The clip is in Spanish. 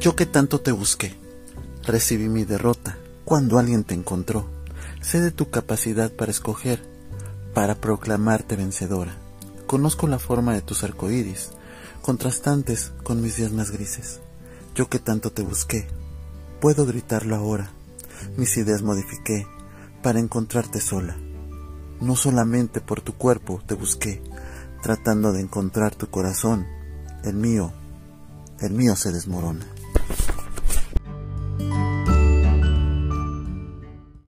Yo que tanto te busqué, recibí mi derrota cuando alguien te encontró. Sé de tu capacidad para escoger, para proclamarte vencedora. Conozco la forma de tus arcoíris, contrastantes con mis días más grises. Yo que tanto te busqué, puedo gritarlo ahora. Mis ideas modifiqué para encontrarte sola. No solamente por tu cuerpo te busqué, tratando de encontrar tu corazón. El mío, el mío se desmorona.